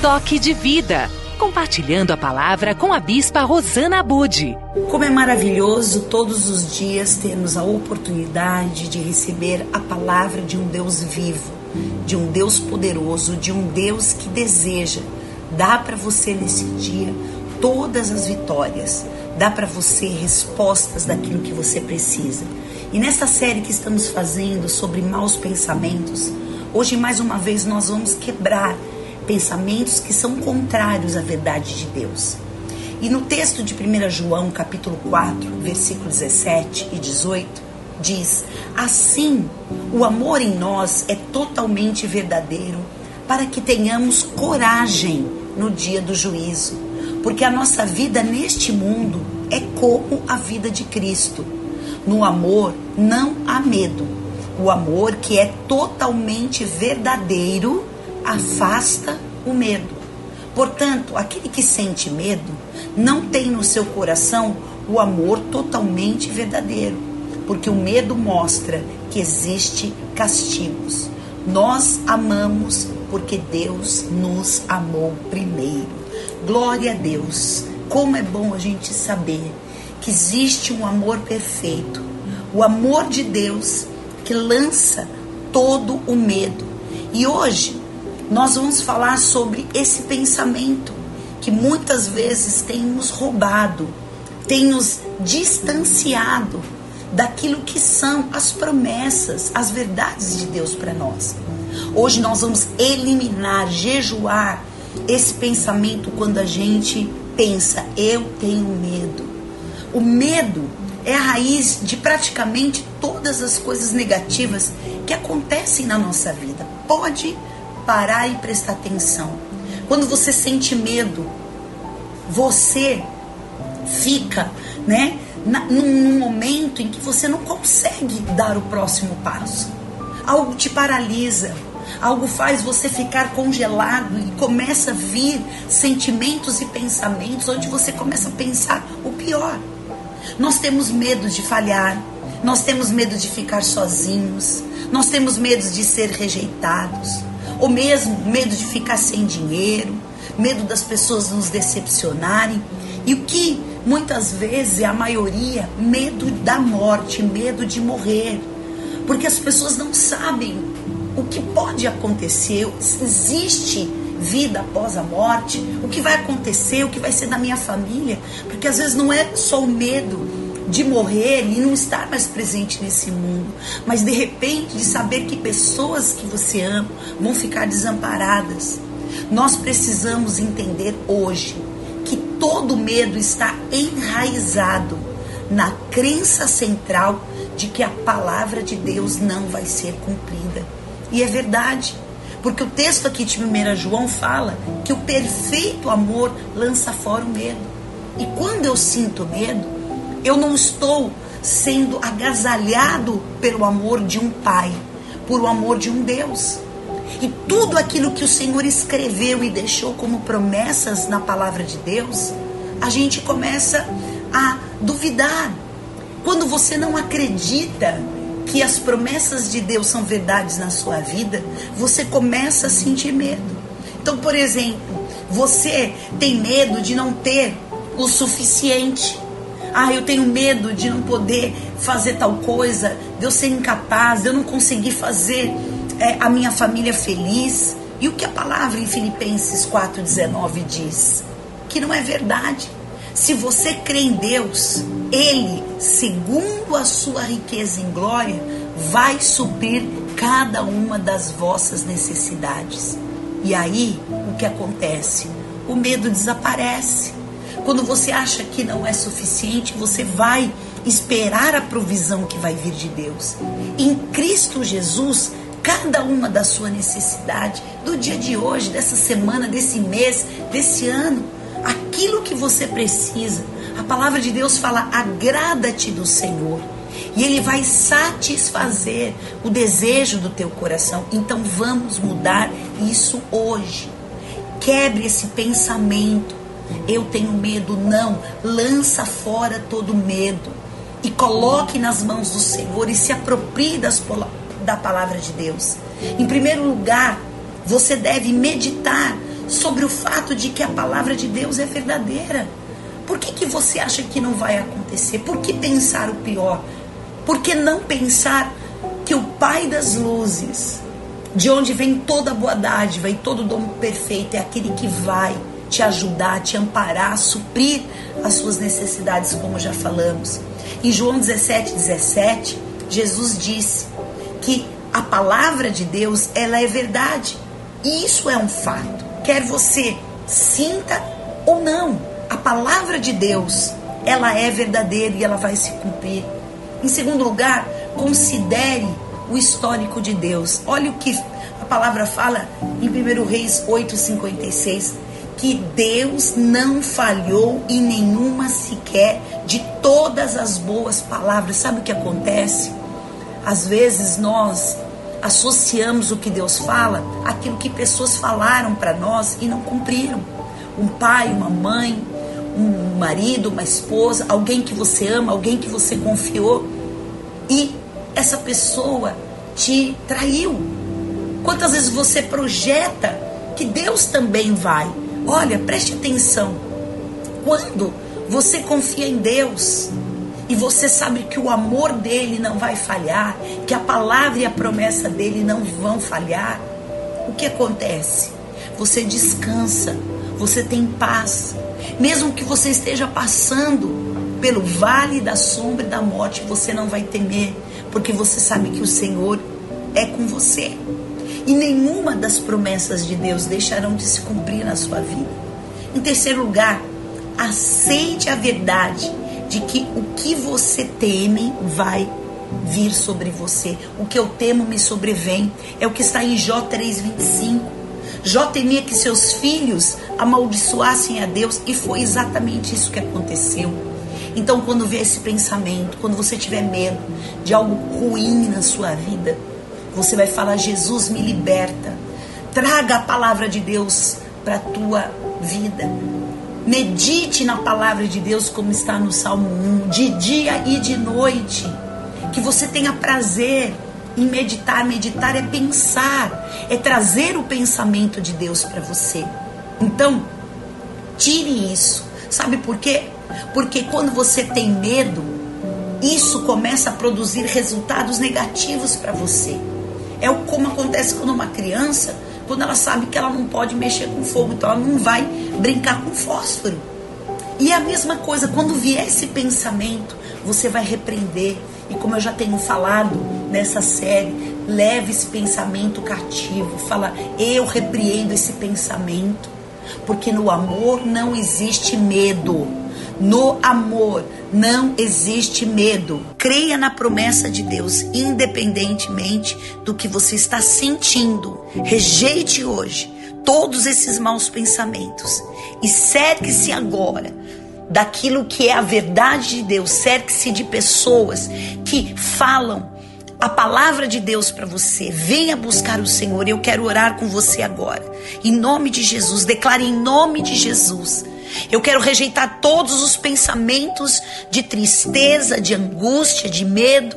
Toque de Vida. Compartilhando a palavra com a Bispa Rosana Bude. Como é maravilhoso todos os dias termos a oportunidade de receber a palavra de um Deus vivo, de um Deus poderoso, de um Deus que deseja dar para você nesse dia todas as vitórias, dá para você respostas daquilo que você precisa. E nessa série que estamos fazendo sobre maus pensamentos, hoje mais uma vez nós vamos quebrar pensamentos que são contrários à verdade de Deus. E no texto de 1 João, capítulo 4, versículo 17 e 18, diz: Assim, o amor em nós é totalmente verdadeiro, para que tenhamos coragem no dia do juízo, porque a nossa vida neste mundo é como a vida de Cristo. No amor não há medo. O amor que é totalmente verdadeiro afasta o medo. Portanto, aquele que sente medo não tem no seu coração o amor totalmente verdadeiro, porque o medo mostra que existe castigos. Nós amamos porque Deus nos amou primeiro. Glória a Deus. Como é bom a gente saber que existe um amor perfeito, o amor de Deus que lança todo o medo. E hoje nós vamos falar sobre esse pensamento que muitas vezes tem nos roubado, tem nos distanciado daquilo que são as promessas, as verdades de Deus para nós. Hoje nós vamos eliminar, jejuar esse pensamento quando a gente pensa, eu tenho medo. O medo é a raiz de praticamente todas as coisas negativas que acontecem na nossa vida. Pode parar e prestar atenção. Quando você sente medo, você fica, né, num momento em que você não consegue dar o próximo passo. Algo te paralisa, algo faz você ficar congelado e começa a vir sentimentos e pensamentos onde você começa a pensar o pior. Nós temos medo de falhar, nós temos medo de ficar sozinhos, nós temos medo de ser rejeitados, ou mesmo medo de ficar sem dinheiro, medo das pessoas nos decepcionarem. E o que muitas vezes a maioria, medo da morte, medo de morrer. Porque as pessoas não sabem o que pode acontecer, existe vida após a morte, o que vai acontecer, o que vai ser da minha família, porque às vezes não é só o medo de morrer e não estar mais presente nesse mundo, mas de repente de saber que pessoas que você ama vão ficar desamparadas. Nós precisamos entender hoje que todo medo está enraizado na crença central de que a palavra de Deus não vai ser cumprida. E é verdade. Porque o texto aqui de 1 João fala que o perfeito amor lança fora o medo. E quando eu sinto medo, eu não estou sendo agasalhado pelo amor de um pai, por o amor de um Deus. E tudo aquilo que o Senhor escreveu e deixou como promessas na palavra de Deus, a gente começa a duvidar. Quando você não acredita que as promessas de Deus são verdades na sua vida, você começa a sentir medo. Então, por exemplo, você tem medo de não ter o suficiente. Ah, eu tenho medo de não poder fazer tal coisa, de eu ser incapaz, de eu não conseguir fazer é, a minha família feliz. E o que a palavra em Filipenses 4,19 diz? Que não é verdade. Se você crê em Deus, Ele, segundo a sua riqueza em glória, vai suprir cada uma das vossas necessidades. E aí, o que acontece? O medo desaparece. Quando você acha que não é suficiente, você vai esperar a provisão que vai vir de Deus. Em Cristo Jesus, cada uma da sua necessidade, do dia de hoje, dessa semana, desse mês, desse ano, aquilo que você precisa. A palavra de Deus fala: agrada-te do Senhor. E Ele vai satisfazer o desejo do teu coração. Então vamos mudar isso hoje. Quebre esse pensamento. Eu tenho medo, não. Lança fora todo medo. E coloque nas mãos do Senhor e se aproprie das, da palavra de Deus. Em primeiro lugar, você deve meditar sobre o fato de que a palavra de Deus é verdadeira. Por que, que você acha que não vai acontecer? Por que pensar o pior? Por que não pensar que o Pai das luzes, de onde vem toda boa dádiva e todo dom perfeito, é aquele que vai te ajudar, te amparar, suprir as suas necessidades, como já falamos. Em João 17, 17, Jesus disse que a palavra de Deus, ela é verdade. E isso é um fato. Quer você sinta ou não, a palavra de Deus, ela é verdadeira e ela vai se cumprir. Em segundo lugar, considere o histórico de Deus. Olha o que a palavra fala em 1 Reis 8,56 que Deus não falhou em nenhuma sequer de todas as boas palavras. Sabe o que acontece? Às vezes nós associamos o que Deus fala àquilo que pessoas falaram para nós e não cumpriram. Um pai, uma mãe, um marido, uma esposa, alguém que você ama, alguém que você confiou e essa pessoa te traiu. Quantas vezes você projeta que Deus também vai? Olha, preste atenção. Quando você confia em Deus e você sabe que o amor dele não vai falhar, que a palavra e a promessa dele não vão falhar, o que acontece? Você descansa, você tem paz. Mesmo que você esteja passando pelo vale da sombra e da morte, você não vai temer, porque você sabe que o Senhor é com você. E nenhuma das promessas de Deus deixarão de se cumprir na sua vida. Em terceiro lugar, aceite a verdade de que o que você teme vai vir sobre você. O que eu temo me sobrevém. É o que está em Jó 3,25. Jó temia que seus filhos amaldiçoassem a Deus e foi exatamente isso que aconteceu. Então, quando vê esse pensamento, quando você tiver medo de algo ruim na sua vida, você vai falar: Jesus me liberta. Traga a palavra de Deus para a tua vida. Medite na palavra de Deus, como está no Salmo 1, de dia e de noite. Que você tenha prazer em meditar. Meditar é pensar, é trazer o pensamento de Deus para você. Então, tire isso. Sabe por quê? Porque quando você tem medo, isso começa a produzir resultados negativos para você. É como acontece quando uma criança, quando ela sabe que ela não pode mexer com fogo, então ela não vai brincar com fósforo. E é a mesma coisa, quando vier esse pensamento, você vai repreender. E como eu já tenho falado nessa série, leve esse pensamento cativo. Fala, eu repreendo esse pensamento. Porque no amor não existe medo. No amor não existe medo. Creia na promessa de Deus, independentemente do que você está sentindo. Rejeite hoje todos esses maus pensamentos e cerque-se agora daquilo que é a verdade de Deus. Cerque-se de pessoas que falam a palavra de Deus para você. Venha buscar o Senhor. Eu quero orar com você agora. Em nome de Jesus, declare em nome de Jesus eu quero rejeitar todos os pensamentos de tristeza, de angústia, de medo.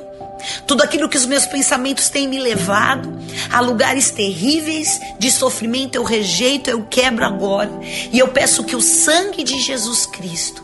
Tudo aquilo que os meus pensamentos têm me levado a lugares terríveis de sofrimento, eu rejeito, eu quebro agora. E eu peço que o sangue de Jesus Cristo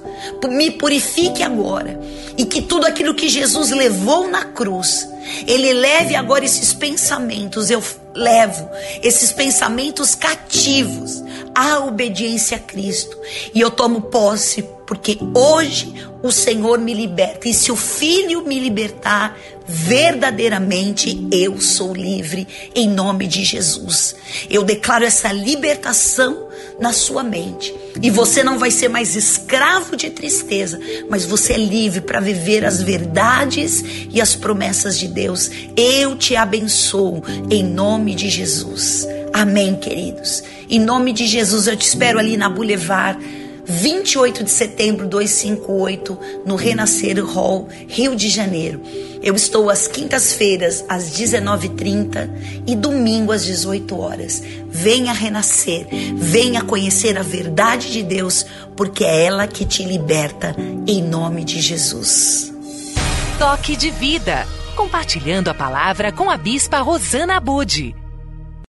me purifique agora. E que tudo aquilo que Jesus levou na cruz, Ele leve agora esses pensamentos. Eu levo esses pensamentos cativos à obediência a Cristo. E eu tomo posse, porque hoje o Senhor me liberta. E se o Filho me libertar, verdadeiramente eu sou livre em nome de Jesus. Eu declaro essa libertação na sua mente. E você não vai ser mais escravo de tristeza, mas você é livre para viver as verdades e as promessas de Deus. Eu te abençoo em nome de Jesus. Amém, queridos. Em nome de Jesus, eu te espero ali na Boulevard 28 de setembro 258, no Renascer Hall, Rio de Janeiro. Eu estou às quintas-feiras, às 19h30 e domingo às 18 horas. Venha renascer, venha conhecer a verdade de Deus, porque é ela que te liberta, em nome de Jesus. Toque de vida. Compartilhando a palavra com a Bispa Rosana Bude.